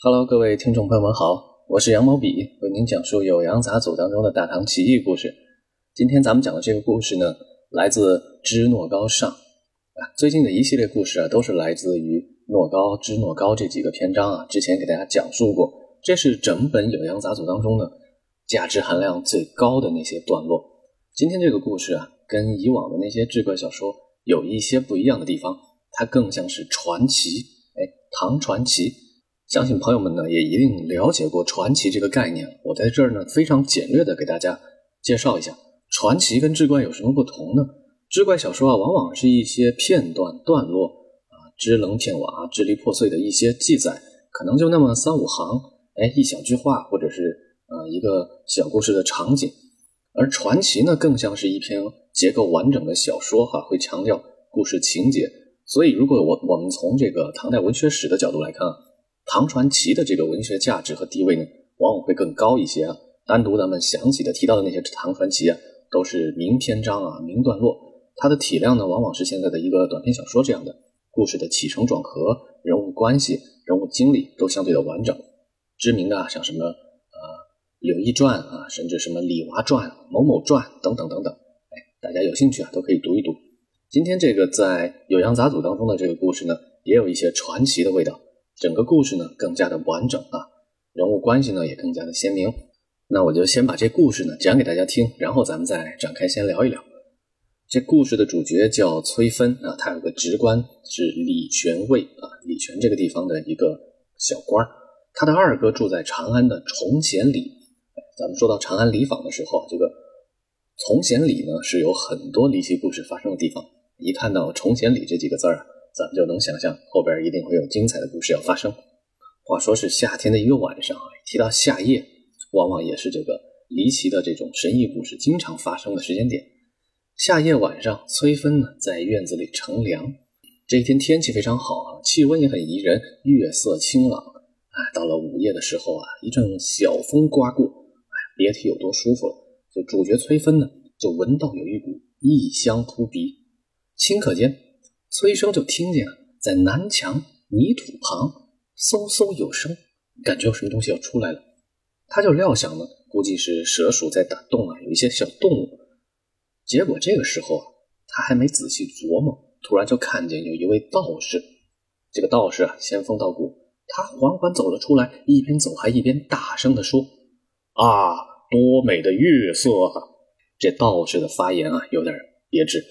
Hello，各位听众朋友们好，我是羊毛笔，为您讲述《酉阳杂俎》当中的大唐奇异故事。今天咱们讲的这个故事呢，来自《知诺高上》啊。最近的一系列故事啊，都是来自于《诺高》《知诺高》这几个篇章啊。之前给大家讲述过，这是整本《酉阳杂俎》当中呢价值含量最高的那些段落。今天这个故事啊，跟以往的那些志怪小说有一些不一样的地方，它更像是传奇，哎，唐传奇。相信朋友们呢也一定了解过传奇这个概念。我在这儿呢非常简略的给大家介绍一下，传奇跟志怪有什么不同呢？志怪小说啊，往往是一些片段段落啊，支棱片瓦、支离破碎的一些记载，可能就那么三五行，哎，一小句话，或者是呃一个小故事的场景。而传奇呢，更像是一篇结构完整的小说哈，会强调故事情节。所以，如果我我们从这个唐代文学史的角度来看啊。唐传奇的这个文学价值和地位呢，往往会更高一些啊。单独咱们详细的提到的那些唐传奇啊，都是名篇章啊、名段落，它的体量呢，往往是现在的一个短篇小说这样的。故事的起承转合、人物关系、人物经历都相对的完整。知名的像什么呃《柳毅传》啊，甚至什么《李娃传》《某某传》等等等等，哎，大家有兴趣啊，都可以读一读。今天这个在《酉阳杂俎》当中的这个故事呢，也有一些传奇的味道。整个故事呢更加的完整啊，人物关系呢也更加的鲜明。那我就先把这故事呢讲给大家听，然后咱们再展开先聊一聊。这故事的主角叫崔芬啊，他有个职官是礼泉尉啊，礼泉这个地方的一个小官他的二哥住在长安的崇贤里。咱们说到长安里坊的时候，这个崇贤里呢是有很多离奇故事发生的地方。一看到崇贤里这几个字儿。咱们就能想象后边一定会有精彩的故事要发生。话说是夏天的一个晚上啊，提到夏夜，往往也是这个离奇的这种神异故事经常发生的时间点。夏夜晚上，崔芬呢在院子里乘凉。这一天天气非常好啊，气温也很宜人，月色清朗。哎，到了午夜的时候啊，一阵小风刮过，哎，别提有多舒服了。就主角崔芬呢，就闻到有一股异香扑鼻，顷刻间。崔生就听见在南墙泥土旁嗖嗖有声，感觉有什么东西要出来了。他就料想呢，估计是蛇鼠在打洞啊，有一些小动物。结果这个时候啊，他还没仔细琢磨，突然就看见有一位道士。这个道士啊，仙风道骨，他缓缓走了出来，一边走还一边大声的说：“啊，多美的月色啊！”这道士的发言啊，有点别致。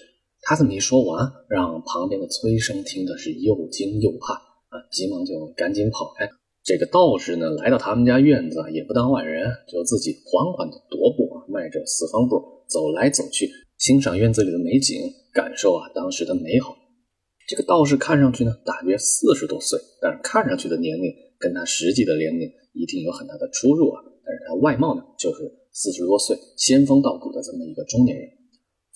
他这么一说完，让旁边的崔生听的是又惊又怕啊，急忙就赶紧跑开。这个道士呢，来到他们家院子也不当外人，就自己缓缓的踱步啊，迈着四方步走来走去，欣赏院子里的美景，感受啊当时的美好。这个道士看上去呢，大约四十多岁，但是看上去的年龄跟他实际的年龄一定有很大的出入啊。但是他外貌呢，就是四十多岁，仙风道骨的这么一个中年人。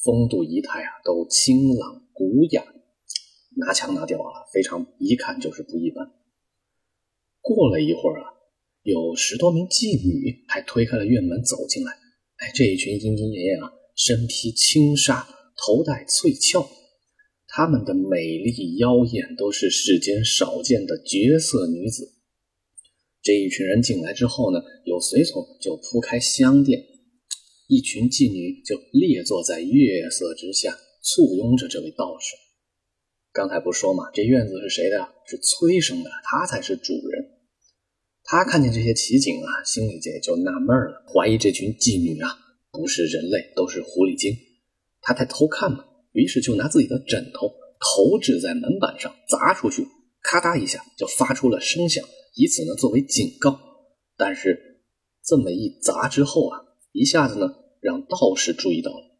风度仪态啊，都清朗古雅，拿腔拿调啊，非常一看就是不一般。过了一会儿啊，有十多名妓女还推开了院门走进来。哎，这一群莺莺燕燕啊，身披轻纱，头戴翠翘，她们的美丽妖艳都是世间少见的绝色女子。这一群人进来之后呢，有随从就铺开香垫。一群妓女就列坐在月色之下，簇拥着这位道士。刚才不说嘛，这院子是谁的？是崔生的，他才是主人。他看见这些奇景啊，心里也就纳闷了，怀疑这群妓女啊不是人类，都是狐狸精。他在偷看嘛，于是就拿自己的枕头投掷在门板上，砸出去，咔嗒一下就发出了声响，以此呢作为警告。但是这么一砸之后啊，一下子呢。让道士注意到了，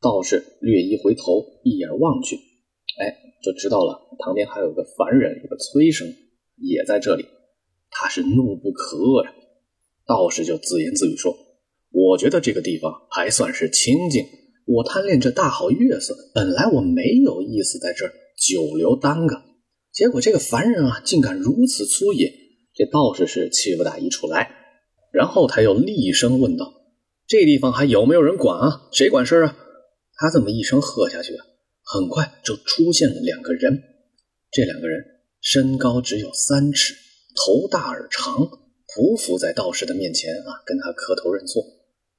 道士略一回头，一眼望去，哎，就知道了旁边还有个凡人，有个崔生也在这里。他是怒不可遏呀。道士就自言自语说：“我觉得这个地方还算是清静。我贪恋这大好月色，本来我没有意思在这儿久留耽搁。结果这个凡人啊，竟敢如此粗野。这道士是气不打一处来。然后他又厉声问道。”这地方还有没有人管啊？谁管事啊？他这么一声喝下去啊，很快就出现了两个人。这两个人身高只有三尺，头大耳长，匍匐在道士的面前啊，跟他磕头认错。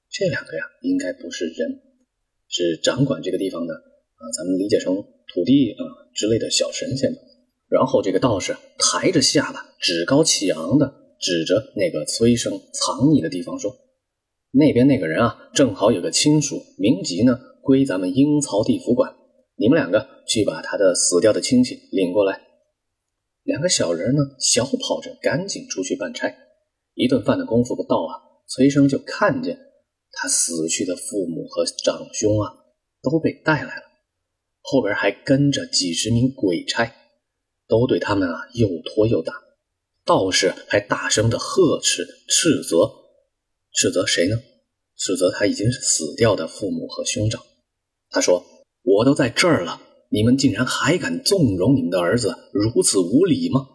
这两个呀，应该不是人，是掌管这个地方的啊，咱们理解成土地啊之类的小神仙吧。然后这个道士抬着下巴，趾高气昂的指着那个崔生藏匿的地方说：“那边那个人啊，正好有个亲属，名籍呢归咱们阴曹地府管。你们两个去把他的死掉的亲戚领过来。”两个小人呢，小跑着赶紧出去办差。一顿饭的功夫不到啊，崔生就看见他死去的父母和长兄啊都被带来了，后边还跟着几十名鬼差，都对他们啊又拖又打。道士还大声的呵斥斥责，斥责谁呢？斥责他已经死掉的父母和兄长。他说：“我都在这儿了。”你们竟然还敢纵容你们的儿子如此无礼吗？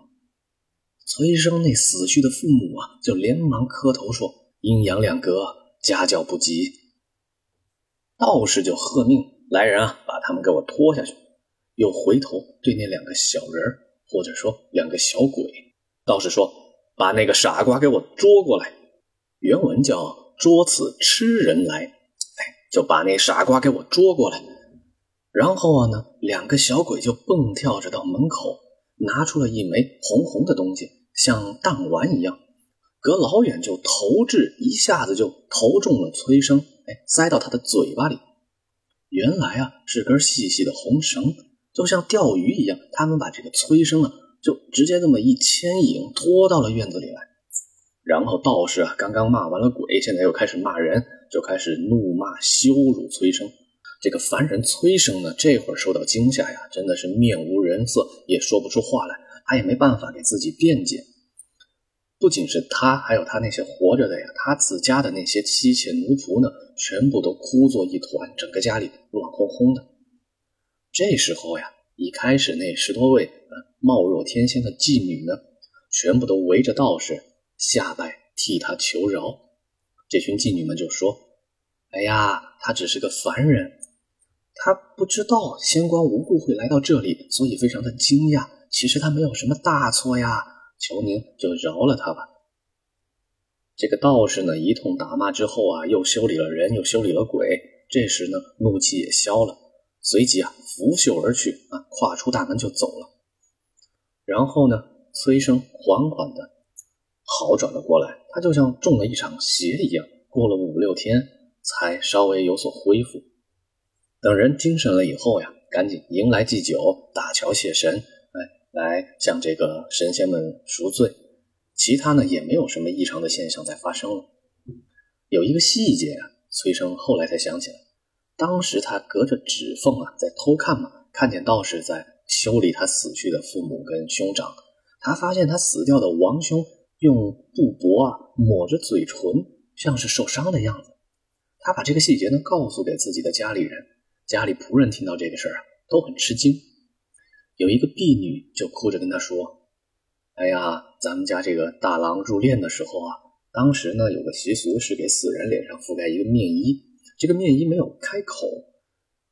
崔生那死去的父母啊，就连忙磕头说：“阴阳两隔，家教不及。”道士就喝命：“来人啊，把他们给我拖下去！”又回头对那两个小人或者说两个小鬼，道士说：“把那个傻瓜给我捉过来。”原文叫“捉此吃人来”，哎，就把那傻瓜给我捉过来。然后啊呢，两个小鬼就蹦跳着到门口，拿出了一枚红红的东西，像弹丸一样，隔老远就投掷，一下子就投中了崔生，哎，塞到他的嘴巴里。原来啊是根细细的红绳，就像钓鱼一样，他们把这个崔生啊就直接这么一牵引，拖到了院子里来。然后道士啊刚刚骂完了鬼，现在又开始骂人，就开始怒骂羞辱崔生。这个凡人崔生呢，这会儿受到惊吓呀，真的是面无人色，也说不出话来，他也没办法给自己辩解。不仅是他，还有他那些活着的呀，他自家的那些妻妾奴仆呢，全部都哭作一团，整个家里乱哄哄的。这时候呀，一开始那十多位貌若天仙的妓女呢，全部都围着道士下拜，替他求饶。这群妓女们就说：“哎呀，他只是个凡人。”他不知道仙官无故会来到这里，所以非常的惊讶。其实他没有什么大错呀，求您就饶了他吧。这个道士呢，一通打骂之后啊，又修理了人，又修理了鬼。这时呢，怒气也消了，随即啊，拂袖而去啊，跨出大门就走了。然后呢，崔生缓缓的好转了过来，他就像中了一场邪一样，过了五六天才稍微有所恢复。等人精神了以后呀，赶紧迎来祭酒、打桥谢神，哎，来向这个神仙们赎罪。其他呢也没有什么异常的现象在发生了。有一个细节啊，崔生后来才想起来，当时他隔着指缝啊在偷看嘛，看见道士在修理他死去的父母跟兄长。他发现他死掉的王兄用布帛啊抹着嘴唇，像是受伤的样子。他把这个细节呢告诉给自己的家里人。家里仆人听到这个事儿啊，都很吃惊。有一个婢女就哭着跟他说：“哎呀，咱们家这个大郎入殓的时候啊，当时呢有个习俗是给死人脸上覆盖一个面衣，这个面衣没有开口，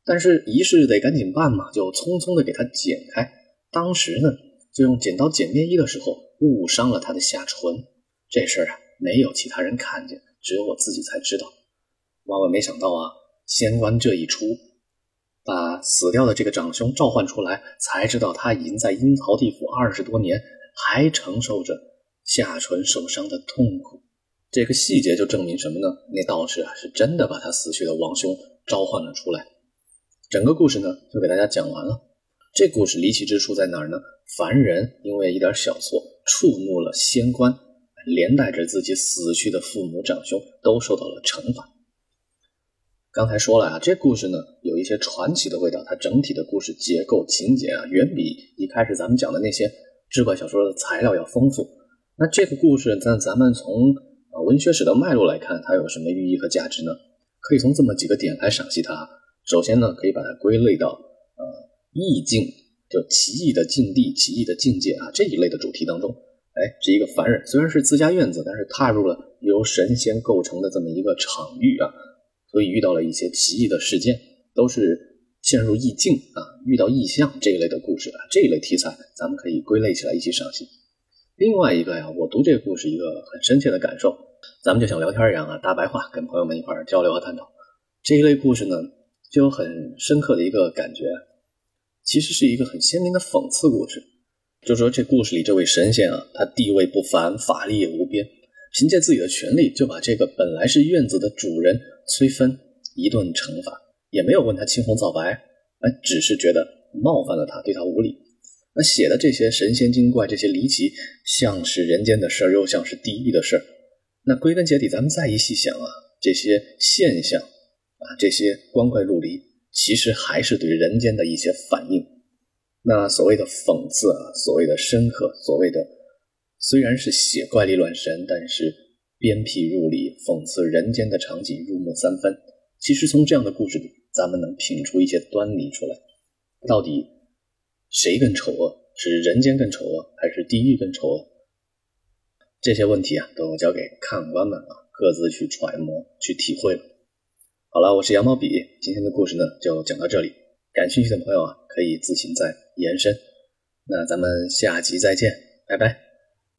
但是仪式得赶紧办嘛，就匆匆的给他剪开。当时呢，就用剪刀剪面衣的时候误伤了他的下唇。这事儿啊，没有其他人看见，只有我自己才知道。万万没想到啊，仙官这一出。”把死掉的这个长兄召唤出来，才知道他已经在阴曹地府二十多年，还承受着下唇受伤的痛苦。这个细节就证明什么呢？那道士啊，是真的把他死去的王兄召唤了出来。整个故事呢，就给大家讲完了。这故事离奇之处在哪儿呢？凡人因为一点小错触怒了仙官，连带着自己死去的父母长兄都受到了惩罚。刚才说了啊，这故事呢有一些传奇的味道，它整体的故事结构情节啊，远比一开始咱们讲的那些志怪小说的材料要丰富。那这个故事在咱们从啊文学史的脉络来看，它有什么寓意和价值呢？可以从这么几个点来赏析它。首先呢，可以把它归类到呃意境，就奇异的境地、奇异的境界啊这一类的主题当中。哎，是一个凡人，虽然是自家院子，但是踏入了由神仙构成的这么一个场域啊。所以遇到了一些奇异的事件，都是陷入意境啊，遇到异象这一类的故事啊，这一类题材咱们可以归类起来一起赏析。另外一个呀，我读这个故事一个很深切的感受，咱们就像聊天一样啊，大白话，跟朋友们一块交流和探讨。这一类故事呢，就有很深刻的一个感觉，其实是一个很鲜明的讽刺故事。就说这故事里这位神仙啊，他地位不凡，法力也无边，凭借自己的权力就把这个本来是院子的主人崔芬一顿惩罚，也没有问他青红皂白，哎，只是觉得冒犯了他，对他无礼。那写的这些神仙精怪，这些离奇，像是人间的事儿，又像是地狱的事儿。那归根结底，咱们再一细想啊，这些现象啊，这些光怪陆离，其实还是对人间的一些反应。那所谓的讽刺啊，所谓的深刻，所谓的虽然是写怪力乱神，但是鞭辟入里，讽刺人间的场景入木三分。其实从这样的故事里，咱们能品出一些端倪出来。到底谁更丑恶？是人间更丑恶，还是地狱更丑恶？这些问题啊，都交给看官们啊，各自去揣摩、去体会了。好了，我是羊毛笔，今天的故事呢，就讲到这里。感兴趣的朋友啊，可以自行再延伸。那咱们下集再见，拜拜。